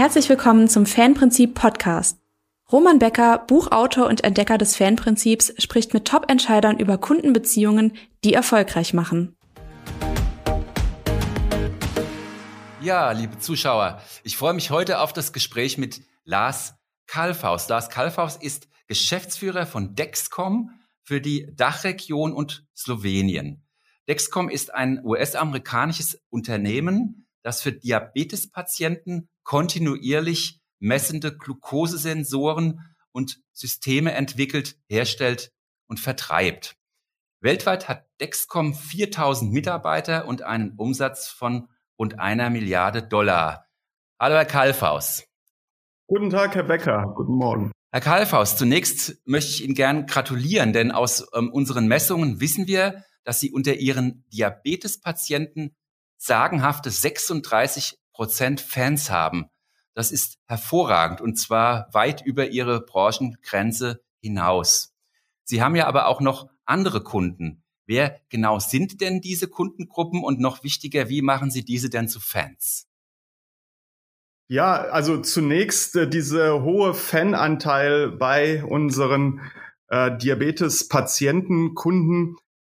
Herzlich willkommen zum Fanprinzip Podcast. Roman Becker, Buchautor und Entdecker des Fanprinzips, spricht mit Top-Entscheidern über Kundenbeziehungen, die erfolgreich machen. Ja, liebe Zuschauer, ich freue mich heute auf das Gespräch mit Lars Kalfaus. Lars Kalfaus ist Geschäftsführer von Dexcom für die Dachregion und Slowenien. Dexcom ist ein US-amerikanisches Unternehmen, das für Diabetespatienten kontinuierlich messende Glukosesensoren und Systeme entwickelt, herstellt und vertreibt. Weltweit hat Dexcom 4000 Mitarbeiter und einen Umsatz von rund einer Milliarde Dollar. Hallo, Herr Kalfaus. Guten Tag, Herr Becker. Guten Morgen. Herr Kalfaus, zunächst möchte ich Ihnen gern gratulieren, denn aus ähm, unseren Messungen wissen wir, dass Sie unter Ihren Diabetespatienten sagenhafte 36 Prozent Fans haben. Das ist hervorragend und zwar weit über Ihre Branchengrenze hinaus. Sie haben ja aber auch noch andere Kunden. Wer genau sind denn diese Kundengruppen und noch wichtiger, wie machen Sie diese denn zu Fans? Ja, also zunächst äh, diese hohe Fananteil bei unseren äh, Diabetes-Patienten,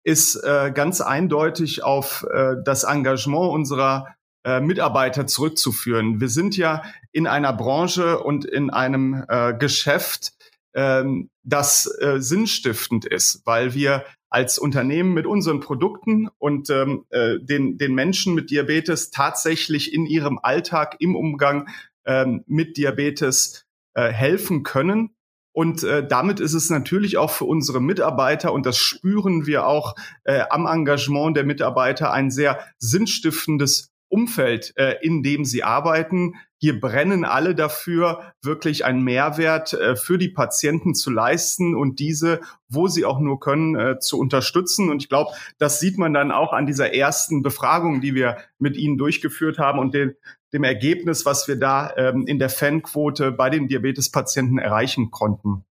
ist äh, ganz eindeutig auf äh, das Engagement unserer äh, Mitarbeiter zurückzuführen. Wir sind ja in einer Branche und in einem äh, Geschäft, ähm, das äh, sinnstiftend ist, weil wir als Unternehmen mit unseren Produkten und ähm, äh, den, den Menschen mit Diabetes tatsächlich in ihrem Alltag im Umgang ähm, mit Diabetes äh, helfen können. Und äh, damit ist es natürlich auch für unsere Mitarbeiter, und das spüren wir auch äh, am Engagement der Mitarbeiter, ein sehr sinnstiftendes Umfeld, äh, in dem sie arbeiten. Hier brennen alle dafür, wirklich einen Mehrwert äh, für die Patienten zu leisten und diese, wo sie auch nur können, äh, zu unterstützen. Und ich glaube, das sieht man dann auch an dieser ersten Befragung, die wir mit Ihnen durchgeführt haben und den, dem Ergebnis, was wir da ähm, in der Fanquote bei den Diabetespatienten erreichen konnten.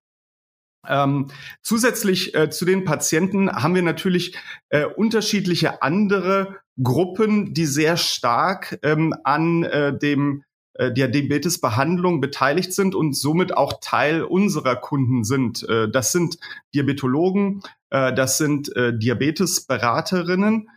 Ähm, zusätzlich äh, zu den Patienten haben wir natürlich äh, unterschiedliche andere Gruppen, die sehr stark ähm, an äh, dem äh, der Diabetesbehandlung beteiligt sind und somit auch Teil unserer Kunden sind. Äh, das sind Diabetologen, äh, das sind Diabetesberaterinnen,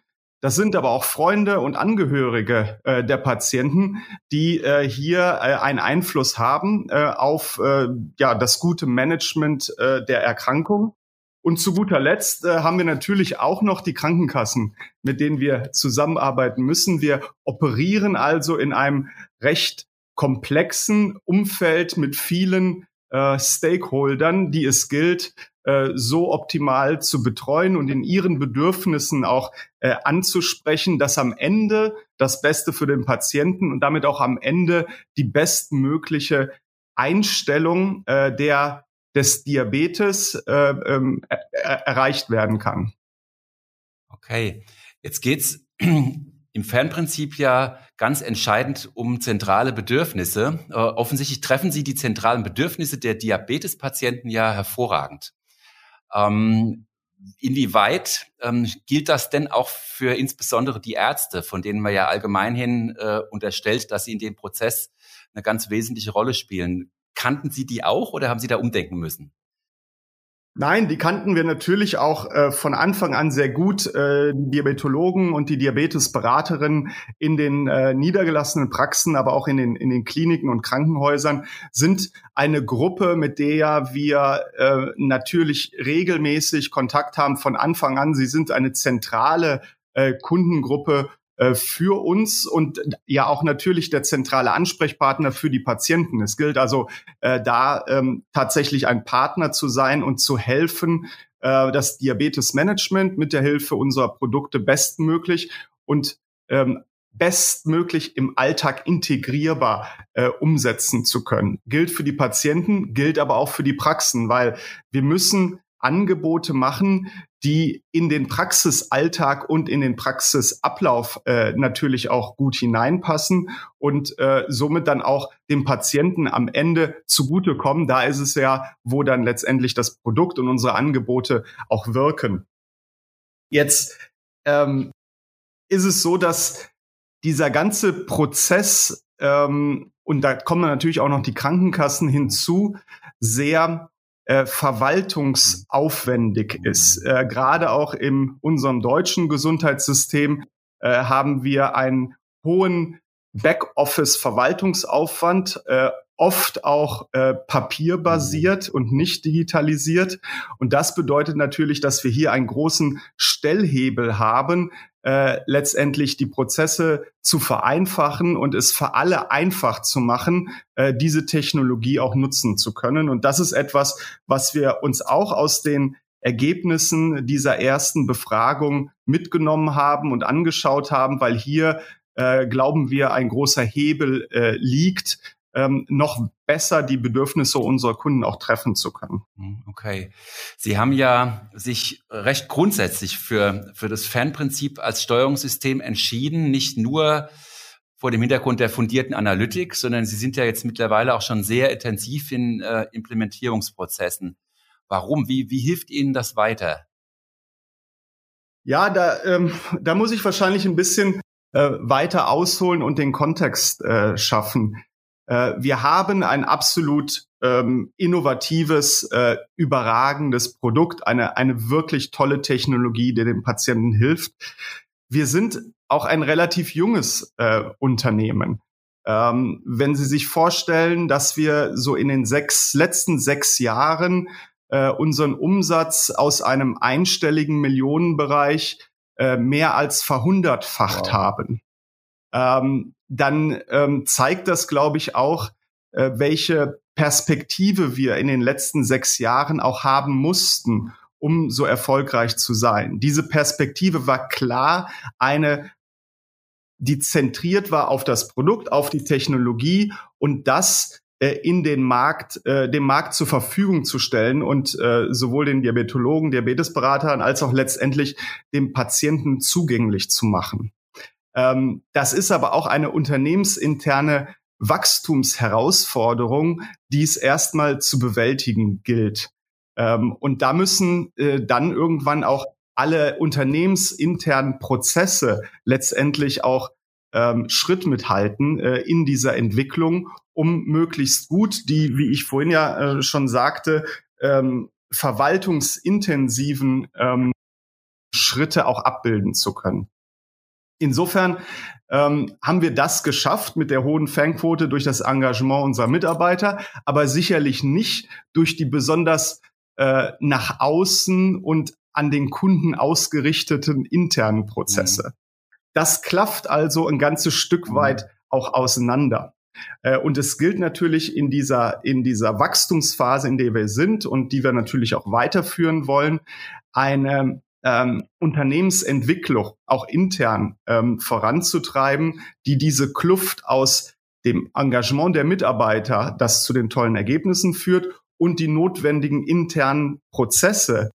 das sind aber auch Freunde und Angehörige äh, der Patienten, die äh, hier äh, einen Einfluss haben äh, auf äh, ja, das gute Management äh, der Erkrankung. Und zu guter Letzt haben wir natürlich auch noch die Krankenkassen, mit denen wir zusammenarbeiten müssen. Wir operieren also in einem recht komplexen Umfeld mit vielen äh, Stakeholdern, die es gilt, äh, so optimal zu betreuen und in ihren Bedürfnissen auch äh, anzusprechen, dass am Ende das Beste für den Patienten und damit auch am Ende die bestmögliche Einstellung der des Diabetes äh, ähm, er, erreicht werden kann. Okay, jetzt geht's im Fernprinzip ja ganz entscheidend um zentrale Bedürfnisse. Äh, offensichtlich treffen Sie die zentralen Bedürfnisse der Diabetespatienten ja hervorragend. Ähm, inwieweit ähm, gilt das denn auch für insbesondere die Ärzte, von denen man ja allgemein hin äh, unterstellt, dass sie in dem Prozess eine ganz wesentliche Rolle spielen? Kannten Sie die auch oder haben Sie da umdenken müssen? Nein, die kannten wir natürlich auch äh, von Anfang an sehr gut. Äh, die Diabetologen und die Diabetesberaterinnen in den äh, niedergelassenen Praxen, aber auch in den, in den Kliniken und Krankenhäusern sind eine Gruppe, mit der wir äh, natürlich regelmäßig Kontakt haben von Anfang an. Sie sind eine zentrale äh, Kundengruppe für uns und ja auch natürlich der zentrale Ansprechpartner für die Patienten. Es gilt also äh, da ähm, tatsächlich ein Partner zu sein und zu helfen, äh, das Diabetesmanagement mit der Hilfe unserer Produkte bestmöglich und ähm, bestmöglich im Alltag integrierbar äh, umsetzen zu können. Gilt für die Patienten, gilt aber auch für die Praxen, weil wir müssen Angebote machen, die in den Praxisalltag und in den Praxisablauf äh, natürlich auch gut hineinpassen und äh, somit dann auch dem Patienten am Ende zugutekommen. Da ist es ja, wo dann letztendlich das Produkt und unsere Angebote auch wirken. Jetzt ähm, ist es so, dass dieser ganze Prozess ähm, und da kommen natürlich auch noch die Krankenkassen hinzu, sehr äh, verwaltungsaufwendig ist. Äh, Gerade auch in unserem deutschen Gesundheitssystem äh, haben wir einen hohen Backoffice-Verwaltungsaufwand, äh, oft auch äh, papierbasiert und nicht digitalisiert. Und das bedeutet natürlich, dass wir hier einen großen Stellhebel haben, äh, letztendlich die Prozesse zu vereinfachen und es für alle einfach zu machen, äh, diese Technologie auch nutzen zu können. Und das ist etwas, was wir uns auch aus den Ergebnissen dieser ersten Befragung mitgenommen haben und angeschaut haben, weil hier äh, glauben wir, ein großer Hebel äh, liegt, ähm, noch besser die Bedürfnisse unserer Kunden auch treffen zu können. Hm, okay. Sie haben ja sich recht grundsätzlich für, für das Fernprinzip als Steuerungssystem entschieden, nicht nur vor dem Hintergrund der fundierten Analytik, sondern Sie sind ja jetzt mittlerweile auch schon sehr intensiv in äh, Implementierungsprozessen. Warum? Wie, wie hilft Ihnen das weiter? Ja, da, ähm, da muss ich wahrscheinlich ein bisschen äh, weiter ausholen und den Kontext äh, schaffen. Äh, wir haben ein absolut ähm, innovatives, äh, überragendes Produkt, eine, eine wirklich tolle Technologie, die dem Patienten hilft. Wir sind auch ein relativ junges äh, Unternehmen. Ähm, wenn Sie sich vorstellen, dass wir so in den sechs, letzten sechs Jahren äh, unseren Umsatz aus einem einstelligen Millionenbereich äh, mehr als verhundertfacht wow. haben, ähm, dann ähm, zeigt das, glaube ich, auch, äh, welche Perspektive wir in den letzten sechs Jahren auch haben mussten, um so erfolgreich zu sein. Diese Perspektive war klar eine, die zentriert war auf das Produkt, auf die Technologie und das äh, in den Markt, äh, dem Markt zur Verfügung zu stellen und äh, sowohl den Diabetologen, Diabetesberatern als auch letztendlich dem Patienten zugänglich zu machen. Ähm, das ist aber auch eine unternehmensinterne Wachstumsherausforderung, die es erstmal zu bewältigen gilt. Ähm, und da müssen äh, dann irgendwann auch alle unternehmensinternen Prozesse letztendlich auch ähm, Schritt mithalten äh, in dieser Entwicklung, um möglichst gut die, wie ich vorhin ja äh, schon sagte, ähm, verwaltungsintensiven ähm, Schritte auch abbilden zu können. Insofern ähm, haben wir das geschafft mit der hohen Fanquote durch das Engagement unserer Mitarbeiter, aber sicherlich nicht durch die besonders äh, nach außen und an den Kunden ausgerichteten internen Prozesse. Mhm. Das klafft also ein ganzes Stück mhm. weit auch auseinander. Äh, und es gilt natürlich in dieser, in dieser Wachstumsphase, in der wir sind und die wir natürlich auch weiterführen wollen, eine ähm, Unternehmensentwicklung auch intern ähm, voranzutreiben, die diese Kluft aus dem Engagement der Mitarbeiter, das zu den tollen Ergebnissen führt, und die notwendigen internen Prozesse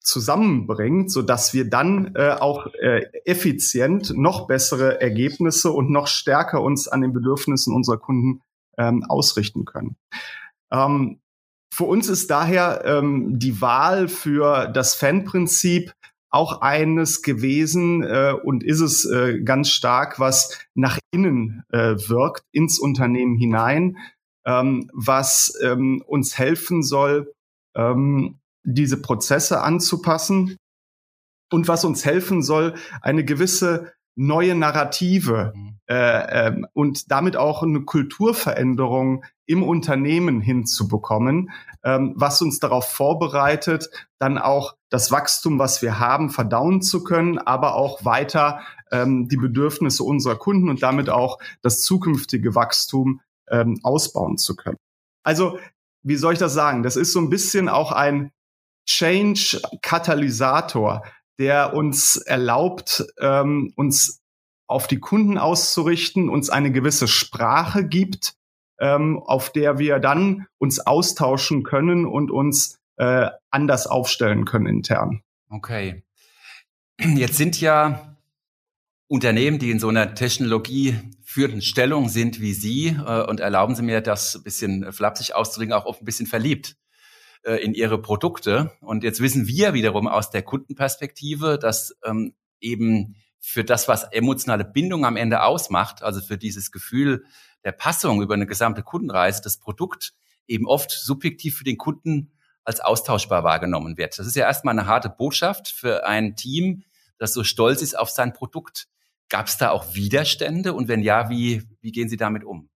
zusammenbringt, so dass wir dann äh, auch äh, effizient noch bessere Ergebnisse und noch stärker uns an den Bedürfnissen unserer Kunden ähm, ausrichten können. Ähm, für uns ist daher ähm, die Wahl für das Fan-Prinzip auch eines gewesen äh, und ist es äh, ganz stark, was nach innen äh, wirkt, ins Unternehmen hinein, ähm, was ähm, uns helfen soll, ähm, diese Prozesse anzupassen und was uns helfen soll, eine gewisse neue Narrative mhm. Äh, äh, und damit auch eine Kulturveränderung im Unternehmen hinzubekommen, ähm, was uns darauf vorbereitet, dann auch das Wachstum, was wir haben, verdauen zu können, aber auch weiter ähm, die Bedürfnisse unserer Kunden und damit auch das zukünftige Wachstum ähm, ausbauen zu können. Also, wie soll ich das sagen? Das ist so ein bisschen auch ein Change-Katalysator, der uns erlaubt, ähm, uns auf die Kunden auszurichten, uns eine gewisse Sprache gibt, ähm, auf der wir dann uns austauschen können und uns äh, anders aufstellen können intern. Okay. Jetzt sind ja Unternehmen, die in so einer Technologie führenden Stellung sind wie Sie, äh, und erlauben Sie mir das ein bisschen flapsig auszudrücken, auch oft ein bisschen verliebt äh, in ihre Produkte. Und jetzt wissen wir wiederum aus der Kundenperspektive, dass ähm, eben für das, was emotionale Bindung am Ende ausmacht, also für dieses Gefühl der Passung über eine gesamte Kundenreise, das Produkt eben oft subjektiv für den Kunden als austauschbar wahrgenommen wird. Das ist ja erstmal eine harte Botschaft für ein Team, das so stolz ist auf sein Produkt. Gab es da auch Widerstände? Und wenn ja, wie, wie gehen Sie damit um?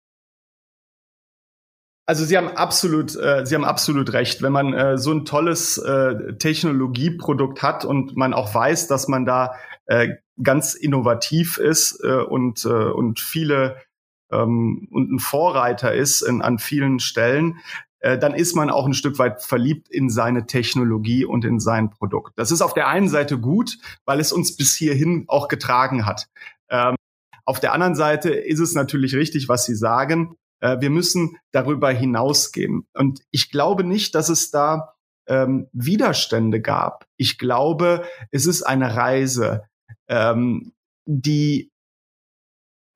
Also Sie haben absolut, äh, Sie haben absolut recht. Wenn man äh, so ein tolles äh, Technologieprodukt hat und man auch weiß, dass man da äh, ganz innovativ ist äh, und äh, und viele ähm, und ein Vorreiter ist in, an vielen Stellen, äh, dann ist man auch ein Stück weit verliebt in seine Technologie und in sein Produkt. Das ist auf der einen Seite gut, weil es uns bis hierhin auch getragen hat. Ähm, auf der anderen Seite ist es natürlich richtig, was Sie sagen. Äh, wir müssen darüber hinausgehen. Und ich glaube nicht, dass es da ähm, Widerstände gab. Ich glaube, es ist eine Reise, ähm, die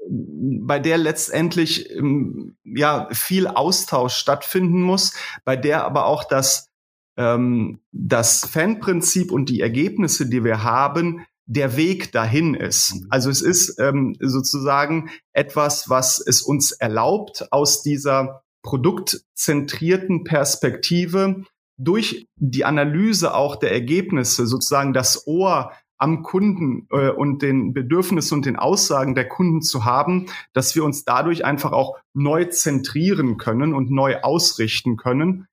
bei der letztendlich ähm, ja viel Austausch stattfinden muss, bei der aber auch das ähm, das Fanprinzip und die Ergebnisse, die wir haben, der Weg dahin ist. Mhm. Also es ist ähm, sozusagen etwas, was es uns erlaubt, aus dieser produktzentrierten Perspektive durch die Analyse auch der Ergebnisse sozusagen das Ohr am Kunden äh, und den Bedürfnissen und den Aussagen der Kunden zu haben, dass wir uns dadurch einfach auch neu zentrieren können und neu ausrichten können.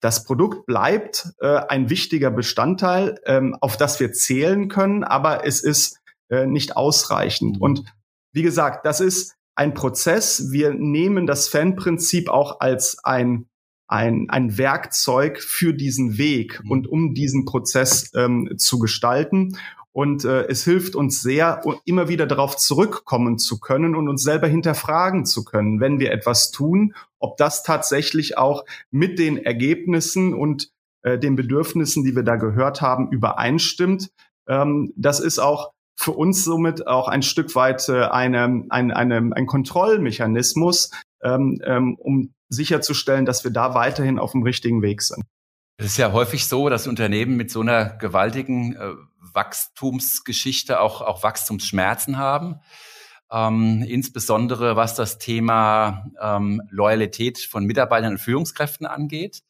Das Produkt bleibt äh, ein wichtiger Bestandteil, ähm, auf das wir zählen können, aber es ist äh, nicht ausreichend. Und wie gesagt, das ist ein Prozess. Wir nehmen das Fanprinzip auch als ein ein, ein Werkzeug für diesen Weg mhm. und um diesen Prozess ähm, zu gestalten. Und äh, es hilft uns sehr, immer wieder darauf zurückkommen zu können und uns selber hinterfragen zu können, wenn wir etwas tun, ob das tatsächlich auch mit den Ergebnissen und äh, den Bedürfnissen, die wir da gehört haben, übereinstimmt. Ähm, das ist auch für uns somit auch ein Stück weit äh, eine, ein, eine, ein Kontrollmechanismus, ähm, ähm, um sicherzustellen, dass wir da weiterhin auf dem richtigen Weg sind. Es ist ja häufig so, dass Unternehmen mit so einer gewaltigen äh, Wachstumsgeschichte auch, auch Wachstumsschmerzen haben. Ähm, insbesondere was das Thema ähm, Loyalität von Mitarbeitern und Führungskräften angeht.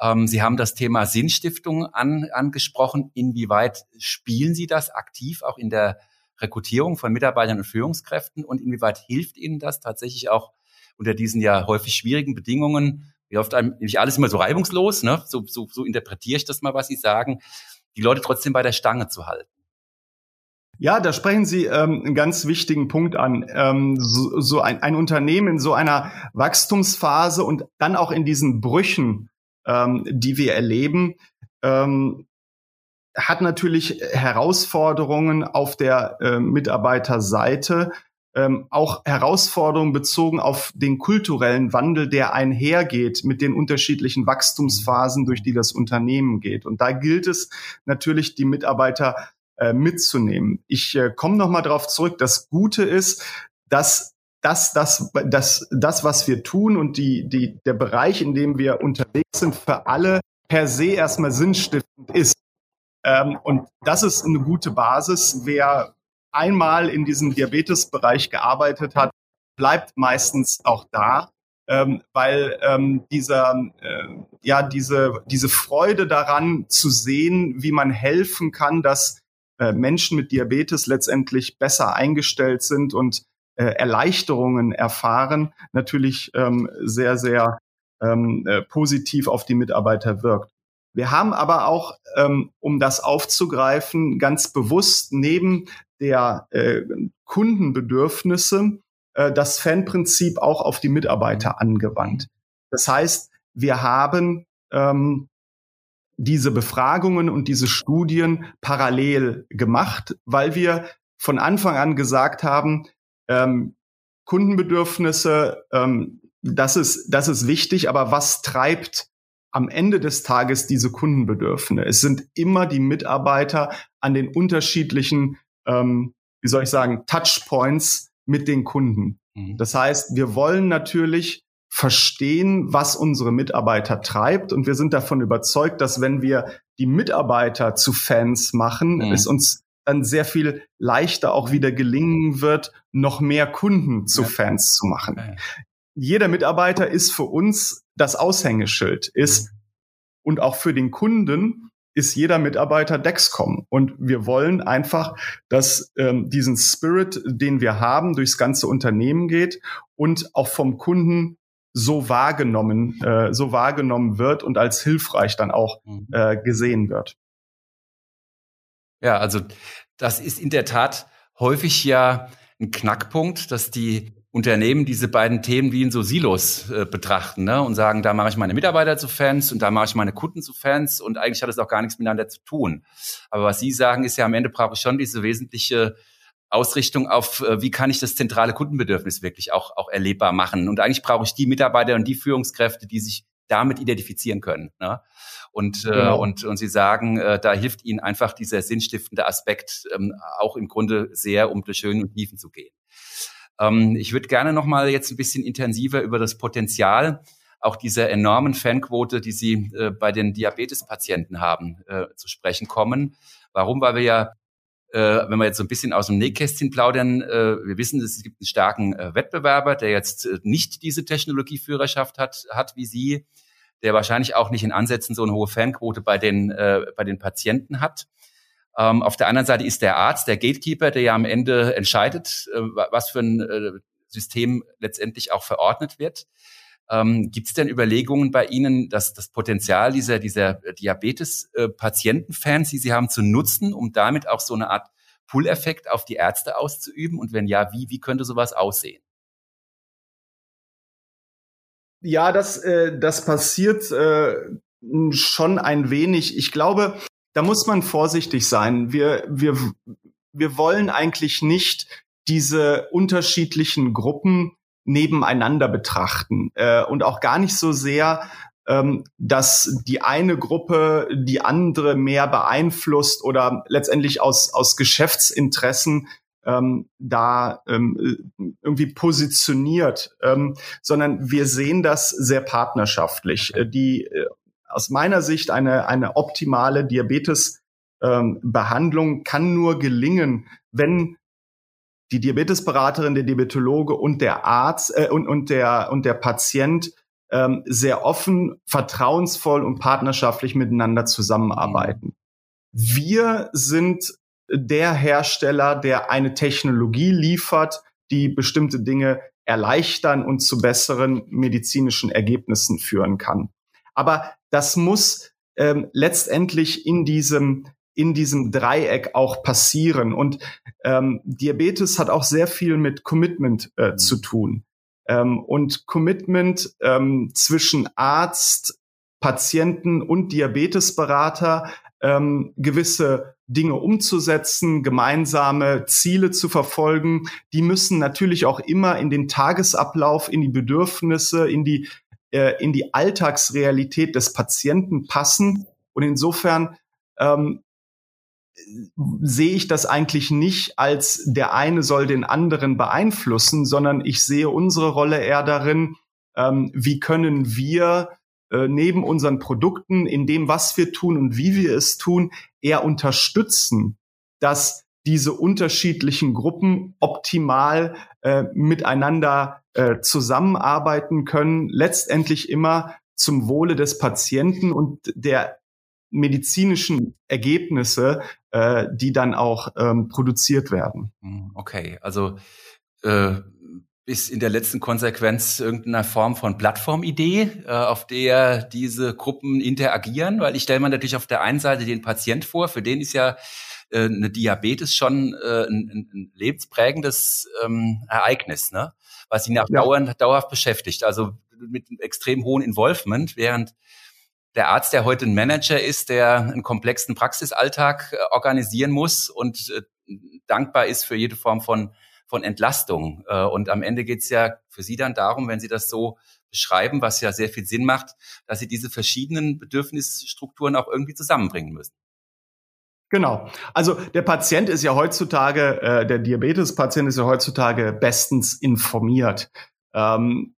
Ähm, Sie haben das Thema Sinnstiftung an, angesprochen. Inwieweit spielen Sie das aktiv auch in der Rekrutierung von Mitarbeitern und Führungskräften und inwieweit hilft Ihnen das tatsächlich auch unter diesen ja häufig schwierigen Bedingungen, wie oft einem nicht alles immer so reibungslos, ne? so, so, so interpretiere ich das mal, was Sie sagen, die Leute trotzdem bei der Stange zu halten. Ja, da sprechen Sie ähm, einen ganz wichtigen Punkt an. Ähm, so so ein, ein Unternehmen in so einer Wachstumsphase und dann auch in diesen Brüchen, ähm, die wir erleben, ähm, hat natürlich Herausforderungen auf der äh, Mitarbeiterseite, ähm, auch Herausforderungen bezogen auf den kulturellen Wandel, der einhergeht mit den unterschiedlichen Wachstumsphasen, durch die das Unternehmen geht. Und da gilt es natürlich, die Mitarbeiter äh, mitzunehmen. Ich äh, komme nochmal darauf zurück. Das Gute ist, dass das, das, das, das, was wir tun und die, die, der Bereich, in dem wir unterwegs sind, für alle per se erstmal sinnstiftend ist. Ähm, und das ist eine gute Basis. Wer einmal in diesem Diabetesbereich gearbeitet hat, bleibt meistens auch da, ähm, weil ähm, dieser, äh, ja, diese, diese Freude daran zu sehen, wie man helfen kann, dass äh, Menschen mit Diabetes letztendlich besser eingestellt sind und äh, Erleichterungen erfahren, natürlich ähm, sehr, sehr ähm, äh, positiv auf die Mitarbeiter wirkt. Wir haben aber auch, ähm, um das aufzugreifen, ganz bewusst neben der äh, Kundenbedürfnisse äh, das Fanprinzip auch auf die Mitarbeiter angewandt. Das heißt, wir haben ähm, diese Befragungen und diese Studien parallel gemacht, weil wir von Anfang an gesagt haben, ähm, Kundenbedürfnisse, ähm, das ist, das ist wichtig, aber was treibt am Ende des Tages diese Kundenbedürfnisse? Es sind immer die Mitarbeiter an den unterschiedlichen ähm, wie soll ich sagen, Touchpoints mit den Kunden. Mhm. Das heißt, wir wollen natürlich verstehen, was unsere Mitarbeiter treibt. Und wir sind davon überzeugt, dass wenn wir die Mitarbeiter zu Fans machen, mhm. es uns dann sehr viel leichter auch wieder gelingen wird, noch mehr Kunden zu ja. Fans zu machen. Okay. Jeder Mitarbeiter ist für uns das Aushängeschild, ist mhm. und auch für den Kunden ist jeder Mitarbeiter Dexcom. Und wir wollen einfach, dass ähm, diesen Spirit, den wir haben, durchs ganze Unternehmen geht und auch vom Kunden so wahrgenommen, äh, so wahrgenommen wird und als hilfreich dann auch mhm. äh, gesehen wird. Ja, also das ist in der Tat häufig ja ein Knackpunkt, dass die Unternehmen diese beiden Themen wie in so Silos äh, betrachten ne? und sagen, da mache ich meine Mitarbeiter zu Fans und da mache ich meine Kunden zu Fans und eigentlich hat es auch gar nichts miteinander zu tun. Aber was Sie sagen, ist ja am Ende brauche ich schon diese wesentliche Ausrichtung auf, äh, wie kann ich das zentrale Kundenbedürfnis wirklich auch, auch erlebbar machen. Und eigentlich brauche ich die Mitarbeiter und die Führungskräfte, die sich damit identifizieren können. Ne? Und, äh, genau. und, und Sie sagen, äh, da hilft Ihnen einfach dieser sinnstiftende Aspekt ähm, auch im Grunde sehr, um durch Höhen und Tiefen zu gehen. Ähm, ich würde gerne noch mal jetzt ein bisschen intensiver über das Potenzial auch dieser enormen Fanquote, die Sie äh, bei den Diabetespatienten haben, äh, zu sprechen kommen. Warum? Weil wir ja, äh, wenn wir jetzt so ein bisschen aus dem Nähkästchen plaudern, äh, wir wissen, es gibt einen starken äh, Wettbewerber, der jetzt nicht diese Technologieführerschaft hat, hat wie Sie, der wahrscheinlich auch nicht in Ansätzen so eine hohe Fanquote bei den, bei den Patienten hat. Ähm, auf der anderen Seite ist der Arzt, der Gatekeeper, der ja am Ende entscheidet, äh, was für ein äh, System letztendlich auch verordnet wird. Ähm, Gibt es denn Überlegungen bei Ihnen, dass das Potenzial dieser, dieser Diabetes-Patientenfans, die Sie haben, zu nutzen, um damit auch so eine Art Pull-Effekt auf die Ärzte auszuüben? Und wenn ja, wie, wie könnte sowas aussehen? Ja, das, äh, das passiert äh, schon ein wenig. Ich glaube, da muss man vorsichtig sein. Wir, wir, wir wollen eigentlich nicht diese unterschiedlichen Gruppen nebeneinander betrachten äh, und auch gar nicht so sehr, ähm, dass die eine Gruppe die andere mehr beeinflusst oder letztendlich aus, aus Geschäftsinteressen ähm, da ähm, irgendwie positioniert, ähm, sondern wir sehen das sehr partnerschaftlich. Äh, die äh, aus meiner Sicht eine, eine optimale Diabetesbehandlung ähm, kann nur gelingen, wenn die Diabetesberaterin, der Diabetologe und der Arzt äh, und, und, der, und der Patient ähm, sehr offen, vertrauensvoll und partnerschaftlich miteinander zusammenarbeiten. Wir sind der Hersteller, der eine Technologie liefert, die bestimmte Dinge erleichtern und zu besseren medizinischen Ergebnissen führen kann. Aber das muss ähm, letztendlich in diesem in diesem Dreieck auch passieren. Und ähm, Diabetes hat auch sehr viel mit Commitment äh, mhm. zu tun. Ähm, und Commitment ähm, zwischen Arzt, Patienten und Diabetesberater ähm, gewisse Dinge umzusetzen, gemeinsame Ziele zu verfolgen. Die müssen natürlich auch immer in den Tagesablauf, in die Bedürfnisse, in die äh, in die Alltagsrealität des Patienten passen. Und insofern ähm, sehe ich das eigentlich nicht als der eine soll den anderen beeinflussen, sondern ich sehe unsere Rolle eher darin, ähm, wie können wir äh, neben unseren Produkten in dem, was wir tun und wie wir es tun, eher unterstützen, dass diese unterschiedlichen Gruppen optimal äh, miteinander äh, zusammenarbeiten können, letztendlich immer zum Wohle des Patienten und der medizinischen Ergebnisse, äh, die dann auch ähm, produziert werden. Hm, okay, also äh, bis in der letzten Konsequenz irgendeiner Form von Plattformidee, äh, auf der diese Gruppen interagieren, weil ich stelle mir natürlich auf der einen Seite den Patient vor, für den ist ja äh, eine Diabetes schon äh, ein, ein lebensprägendes ähm, Ereignis, ne? was ihn auch ja. dauernd, dauerhaft beschäftigt. Also mit einem extrem hohen Involvement, während der Arzt, der heute ein Manager ist, der einen komplexen Praxisalltag äh, organisieren muss und äh, dankbar ist für jede Form von, von Entlastung. Äh, und am Ende geht es ja für Sie dann darum, wenn Sie das so beschreiben, was ja sehr viel Sinn macht, dass Sie diese verschiedenen Bedürfnisstrukturen auch irgendwie zusammenbringen müssen. Genau. Also der Patient ist ja heutzutage, äh, der Diabetespatient ist ja heutzutage bestens informiert. Ähm,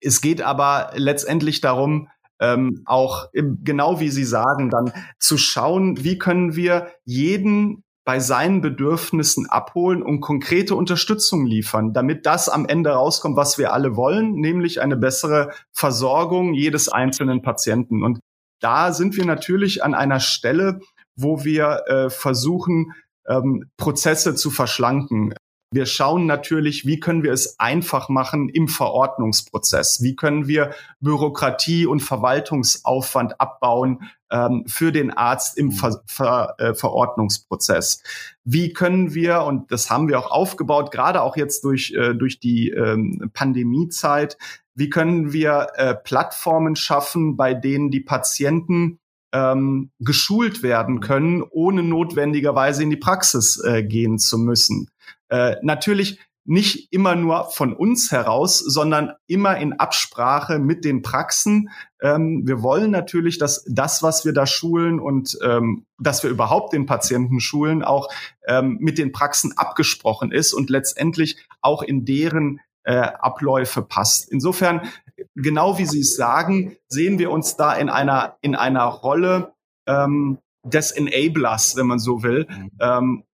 es geht aber letztendlich darum, ähm, auch genau wie Sie sagen, dann zu schauen, wie können wir jeden bei seinen Bedürfnissen abholen und konkrete Unterstützung liefern, damit das am Ende rauskommt, was wir alle wollen, nämlich eine bessere Versorgung jedes einzelnen Patienten. Und da sind wir natürlich an einer Stelle, wo wir äh, versuchen, ähm, Prozesse zu verschlanken. Wir schauen natürlich, wie können wir es einfach machen im Verordnungsprozess? Wie können wir Bürokratie und Verwaltungsaufwand abbauen ähm, für den Arzt im Ver Ver äh, Verordnungsprozess? Wie können wir, und das haben wir auch aufgebaut, gerade auch jetzt durch, äh, durch die ähm, Pandemiezeit, wie können wir äh, Plattformen schaffen, bei denen die Patienten ähm, geschult werden können, ohne notwendigerweise in die Praxis äh, gehen zu müssen. Äh, natürlich nicht immer nur von uns heraus, sondern immer in Absprache mit den Praxen. Ähm, wir wollen natürlich, dass das, was wir da schulen und ähm, dass wir überhaupt den Patienten schulen, auch ähm, mit den Praxen abgesprochen ist und letztendlich auch in deren äh, Abläufe passt. Insofern, genau wie Sie es sagen, sehen wir uns da in einer in einer Rolle ähm, des Enablers, wenn man so will. Mhm. Ähm,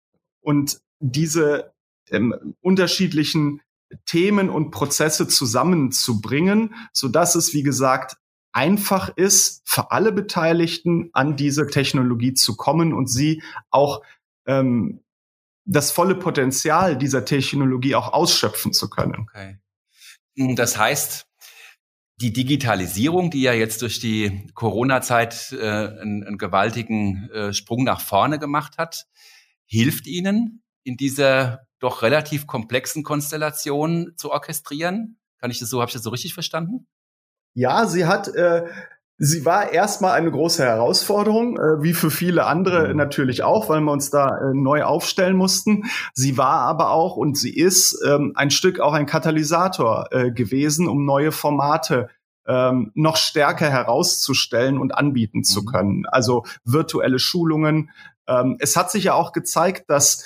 und diese ähm, unterschiedlichen Themen und Prozesse zusammenzubringen, so dass es, wie gesagt, einfach ist, für alle Beteiligten an diese Technologie zu kommen und sie auch ähm, das volle Potenzial dieser Technologie auch ausschöpfen zu können. Okay. Das heißt, die Digitalisierung, die ja jetzt durch die Corona-Zeit äh, einen, einen, gewaltigen äh, Sprung nach vorne gemacht hat, hilft Ihnen in dieser doch relativ komplexen Konstellation zu orchestrieren. Kann ich das so, habe ich das so richtig verstanden? Ja, sie hat, äh, sie war erstmal eine große Herausforderung, äh, wie für viele andere mhm. natürlich auch, weil wir uns da äh, neu aufstellen mussten. Sie war aber auch und sie ist ähm, ein Stück auch ein Katalysator äh, gewesen, um neue Formate ähm, noch stärker herauszustellen und anbieten zu mhm. können. Also virtuelle Schulungen. Ähm, es hat sich ja auch gezeigt, dass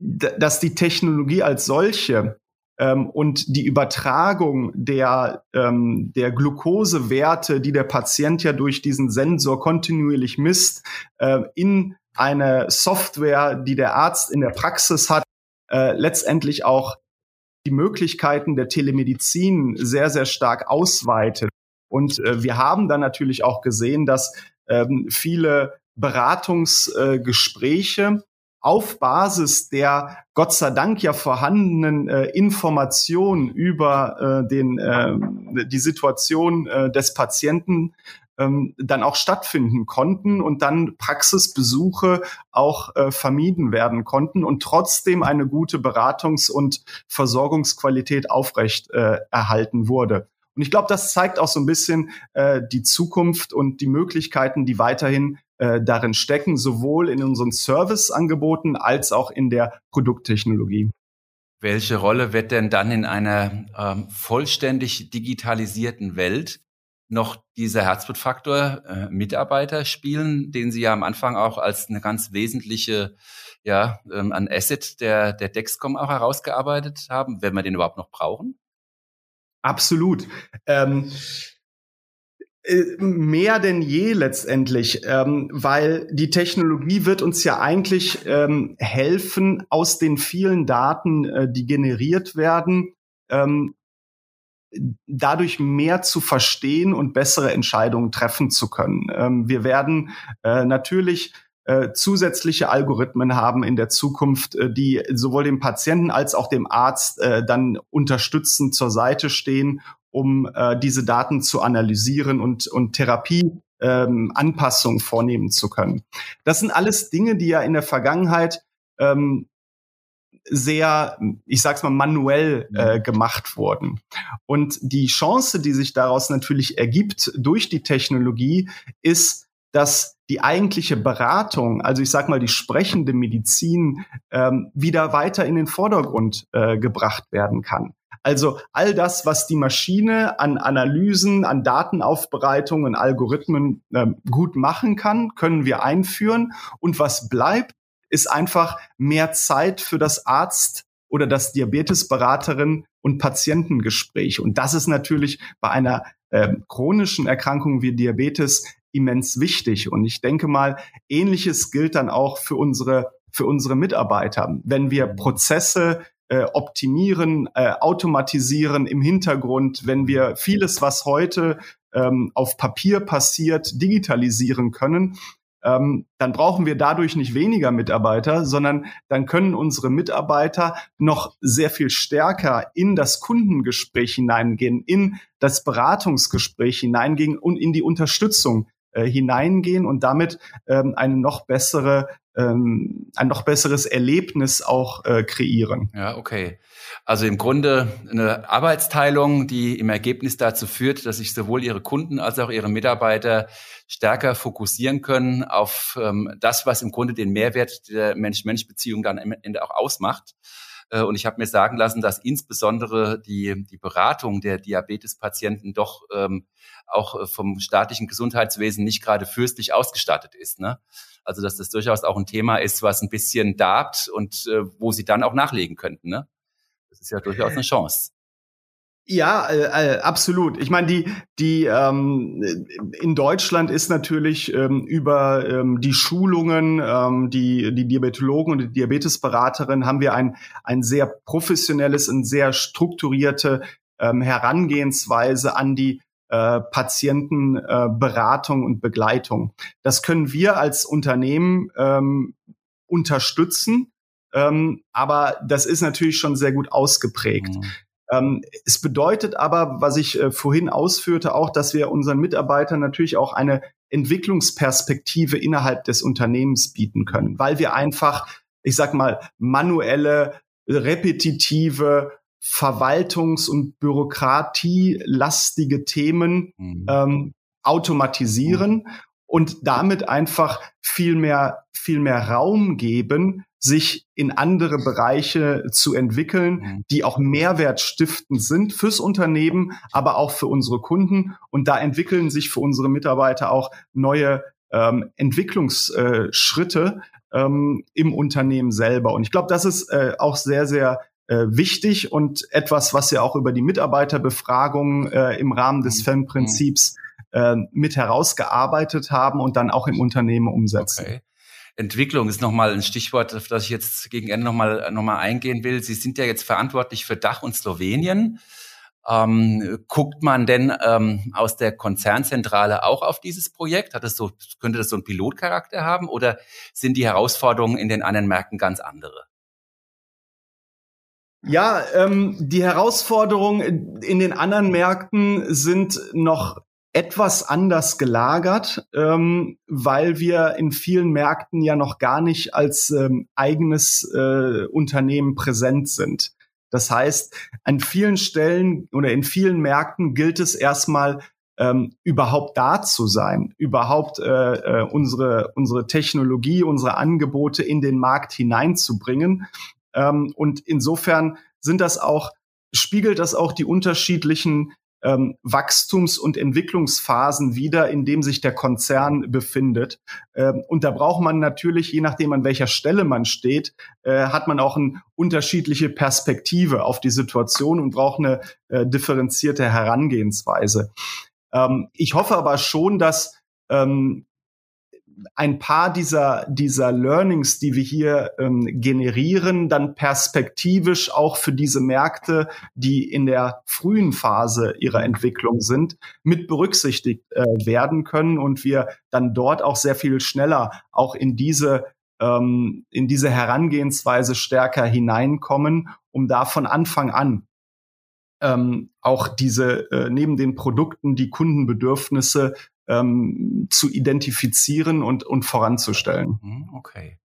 dass die Technologie als solche ähm, und die Übertragung der, ähm, der Glukosewerte, die der Patient ja durch diesen Sensor kontinuierlich misst, äh, in eine Software, die der Arzt in der Praxis hat, äh, letztendlich auch die Möglichkeiten der Telemedizin sehr, sehr stark ausweitet. Und äh, wir haben dann natürlich auch gesehen, dass ähm, viele Beratungsgespräche auf Basis der Gott sei Dank ja vorhandenen äh, Informationen über äh, den, äh, die Situation äh, des Patienten ähm, dann auch stattfinden konnten und dann Praxisbesuche auch äh, vermieden werden konnten und trotzdem eine gute Beratungs- und Versorgungsqualität aufrecht äh, erhalten wurde. Und ich glaube, das zeigt auch so ein bisschen äh, die Zukunft und die Möglichkeiten, die weiterhin äh, darin stecken, sowohl in unseren Serviceangeboten als auch in der Produkttechnologie. Welche Rolle wird denn dann in einer ähm, vollständig digitalisierten Welt noch dieser Herzblutfaktor äh, Mitarbeiter spielen, den Sie ja am Anfang auch als eine ganz wesentliche ja, ähm, ein Asset der, der Dexcom auch herausgearbeitet haben, wenn wir den überhaupt noch brauchen? Absolut. Ähm, äh, mehr denn je letztendlich, ähm, weil die Technologie wird uns ja eigentlich ähm, helfen, aus den vielen Daten, äh, die generiert werden, ähm, dadurch mehr zu verstehen und bessere Entscheidungen treffen zu können. Ähm, wir werden äh, natürlich äh, zusätzliche Algorithmen haben in der Zukunft, äh, die sowohl dem Patienten als auch dem Arzt äh, dann unterstützend zur Seite stehen um äh, diese Daten zu analysieren und, und Therapie ähm, Anpassungen vornehmen zu können. Das sind alles Dinge, die ja in der Vergangenheit ähm, sehr, ich sag's mal, manuell äh, mhm. gemacht wurden. Und die Chance, die sich daraus natürlich ergibt durch die Technologie, ist, dass die eigentliche Beratung, also ich sag mal die sprechende Medizin, ähm, wieder weiter in den Vordergrund äh, gebracht werden kann. Also all das, was die Maschine an Analysen, an Datenaufbereitung, an Algorithmen äh, gut machen kann, können wir einführen. Und was bleibt, ist einfach mehr Zeit für das Arzt oder das Diabetesberaterin und Patientengespräch. Und das ist natürlich bei einer äh, chronischen Erkrankung wie Diabetes immens wichtig. Und ich denke mal, ähnliches gilt dann auch für unsere, für unsere Mitarbeiter. Wenn wir Prozesse äh, optimieren, äh, automatisieren im Hintergrund, wenn wir vieles, was heute ähm, auf Papier passiert, digitalisieren können, ähm, dann brauchen wir dadurch nicht weniger Mitarbeiter, sondern dann können unsere Mitarbeiter noch sehr viel stärker in das Kundengespräch hineingehen, in das Beratungsgespräch hineingehen und in die Unterstützung äh, hineingehen und damit ähm, eine noch bessere ähm, ein noch besseres Erlebnis auch äh, kreieren. Ja, okay. Also im Grunde eine Arbeitsteilung, die im Ergebnis dazu führt, dass sich sowohl Ihre Kunden als auch Ihre Mitarbeiter stärker fokussieren können auf ähm, das, was im Grunde den Mehrwert der Mensch-Mensch-Beziehung dann am Ende auch ausmacht. Äh, und ich habe mir sagen lassen, dass insbesondere die, die Beratung der Diabetespatienten doch ähm, auch äh, vom staatlichen Gesundheitswesen nicht gerade fürstlich ausgestattet ist. Ne? Also dass das durchaus auch ein Thema ist, was ein bisschen darbt und äh, wo sie dann auch nachlegen könnten. Ne? Das ist ja durchaus eine Chance. Ja, äh, äh, absolut. Ich meine, die die ähm, in Deutschland ist natürlich ähm, über ähm, die Schulungen, ähm, die die Diabetologen und die Diabetesberaterin haben wir ein ein sehr professionelles und sehr strukturierte ähm, Herangehensweise an die äh, Patientenberatung äh, und Begleitung. Das können wir als Unternehmen ähm, unterstützen, ähm, aber das ist natürlich schon sehr gut ausgeprägt. Mhm. Ähm, es bedeutet aber, was ich äh, vorhin ausführte, auch, dass wir unseren Mitarbeitern natürlich auch eine Entwicklungsperspektive innerhalb des Unternehmens bieten können, weil wir einfach, ich sag mal, manuelle, repetitive, verwaltungs- und bürokratielastige Themen mhm. ähm, automatisieren mhm. Und damit einfach viel mehr, viel mehr Raum geben, sich in andere Bereiche zu entwickeln, mhm. die auch mehrwertstiftend sind fürs Unternehmen, aber auch für unsere Kunden. Und da entwickeln sich für unsere Mitarbeiter auch neue ähm, Entwicklungsschritte ähm, im Unternehmen selber. Und ich glaube, das ist äh, auch sehr, sehr äh, wichtig und etwas, was wir auch über die Mitarbeiterbefragung äh, im Rahmen des mhm. FEM-Prinzips äh, mit herausgearbeitet haben und dann auch im Unternehmen umsetzen. Okay. Entwicklung ist nochmal ein Stichwort, auf das ich jetzt gegen Ende nochmal noch mal eingehen will. Sie sind ja jetzt verantwortlich für Dach und Slowenien. Ähm, guckt man denn ähm, aus der Konzernzentrale auch auf dieses Projekt? Hat das so, könnte das so einen Pilotcharakter haben oder sind die Herausforderungen in den anderen Märkten ganz andere? Ja, ähm, die Herausforderungen in den anderen Märkten sind noch etwas anders gelagert, ähm, weil wir in vielen Märkten ja noch gar nicht als ähm, eigenes äh, Unternehmen präsent sind. Das heißt, an vielen Stellen oder in vielen Märkten gilt es erstmal ähm, überhaupt da zu sein, überhaupt äh, äh, unsere unsere Technologie, unsere Angebote in den Markt hineinzubringen. Ähm, und insofern sind das auch spiegelt das auch die unterschiedlichen ähm, Wachstums- und Entwicklungsphasen wieder, in dem sich der Konzern befindet. Ähm, und da braucht man natürlich, je nachdem an welcher Stelle man steht, äh, hat man auch eine unterschiedliche Perspektive auf die Situation und braucht eine äh, differenzierte Herangehensweise. Ähm, ich hoffe aber schon, dass ähm, ein paar dieser, dieser Learnings, die wir hier ähm, generieren, dann perspektivisch auch für diese Märkte, die in der frühen Phase ihrer Entwicklung sind, mit berücksichtigt äh, werden können. Und wir dann dort auch sehr viel schneller auch in diese ähm, in diese Herangehensweise stärker hineinkommen, um da von Anfang an ähm, auch diese äh, neben den Produkten die Kundenbedürfnisse ähm, zu identifizieren und, und voranzustellen. Mhm, okay.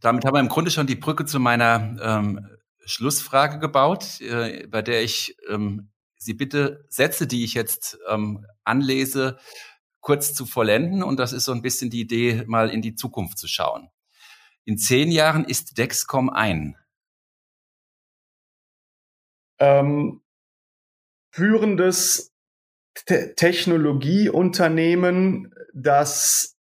Damit haben wir im Grunde schon die Brücke zu meiner ähm, Schlussfrage gebaut, äh, bei der ich ähm, Sie bitte Sätze, die ich jetzt ähm, anlese, kurz zu vollenden. Und das ist so ein bisschen die Idee, mal in die Zukunft zu schauen. In zehn Jahren ist Dexcom ein. Ähm, führendes Te Technologieunternehmen, das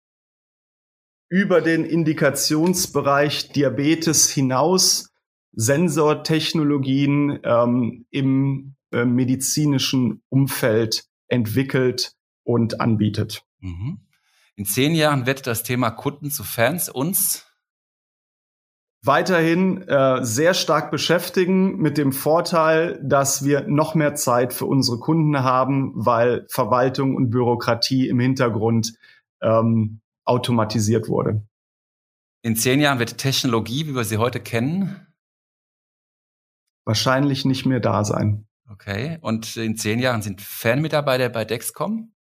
über den Indikationsbereich Diabetes hinaus Sensortechnologien ähm, im äh, medizinischen Umfeld entwickelt und anbietet. Mhm. In zehn Jahren wird das Thema Kunden zu Fans uns weiterhin äh, sehr stark beschäftigen mit dem Vorteil, dass wir noch mehr Zeit für unsere Kunden haben, weil Verwaltung und Bürokratie im Hintergrund ähm, automatisiert wurde. In zehn Jahren wird Technologie, wie wir sie heute kennen, wahrscheinlich nicht mehr da sein. Okay. Und in zehn Jahren sind Fanmitarbeiter bei Dexcom?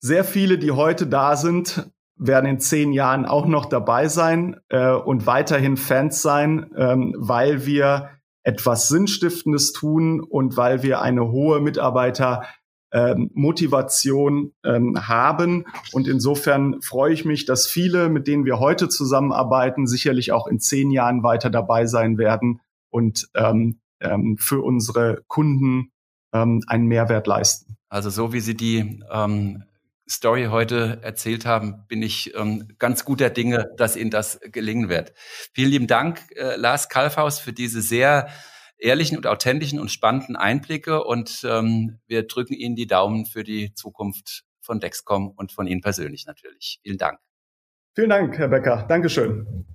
Sehr viele, die heute da sind, werden in zehn Jahren auch noch dabei sein äh, und weiterhin Fans sein, ähm, weil wir etwas Sinnstiftendes tun und weil wir eine hohe Mitarbeiter ähm, Motivation ähm, haben. Und insofern freue ich mich, dass viele, mit denen wir heute zusammenarbeiten, sicherlich auch in zehn Jahren weiter dabei sein werden und ähm, ähm, für unsere Kunden ähm, einen Mehrwert leisten. Also so wie Sie die ähm, Story heute erzählt haben, bin ich ähm, ganz guter Dinge, dass Ihnen das gelingen wird. Vielen lieben Dank, äh, Lars Kalfhaus, für diese sehr ehrlichen und authentischen und spannenden Einblicke und ähm, wir drücken Ihnen die Daumen für die Zukunft von Dexcom und von Ihnen persönlich natürlich. Vielen Dank. Vielen Dank, Herr Becker. Dankeschön.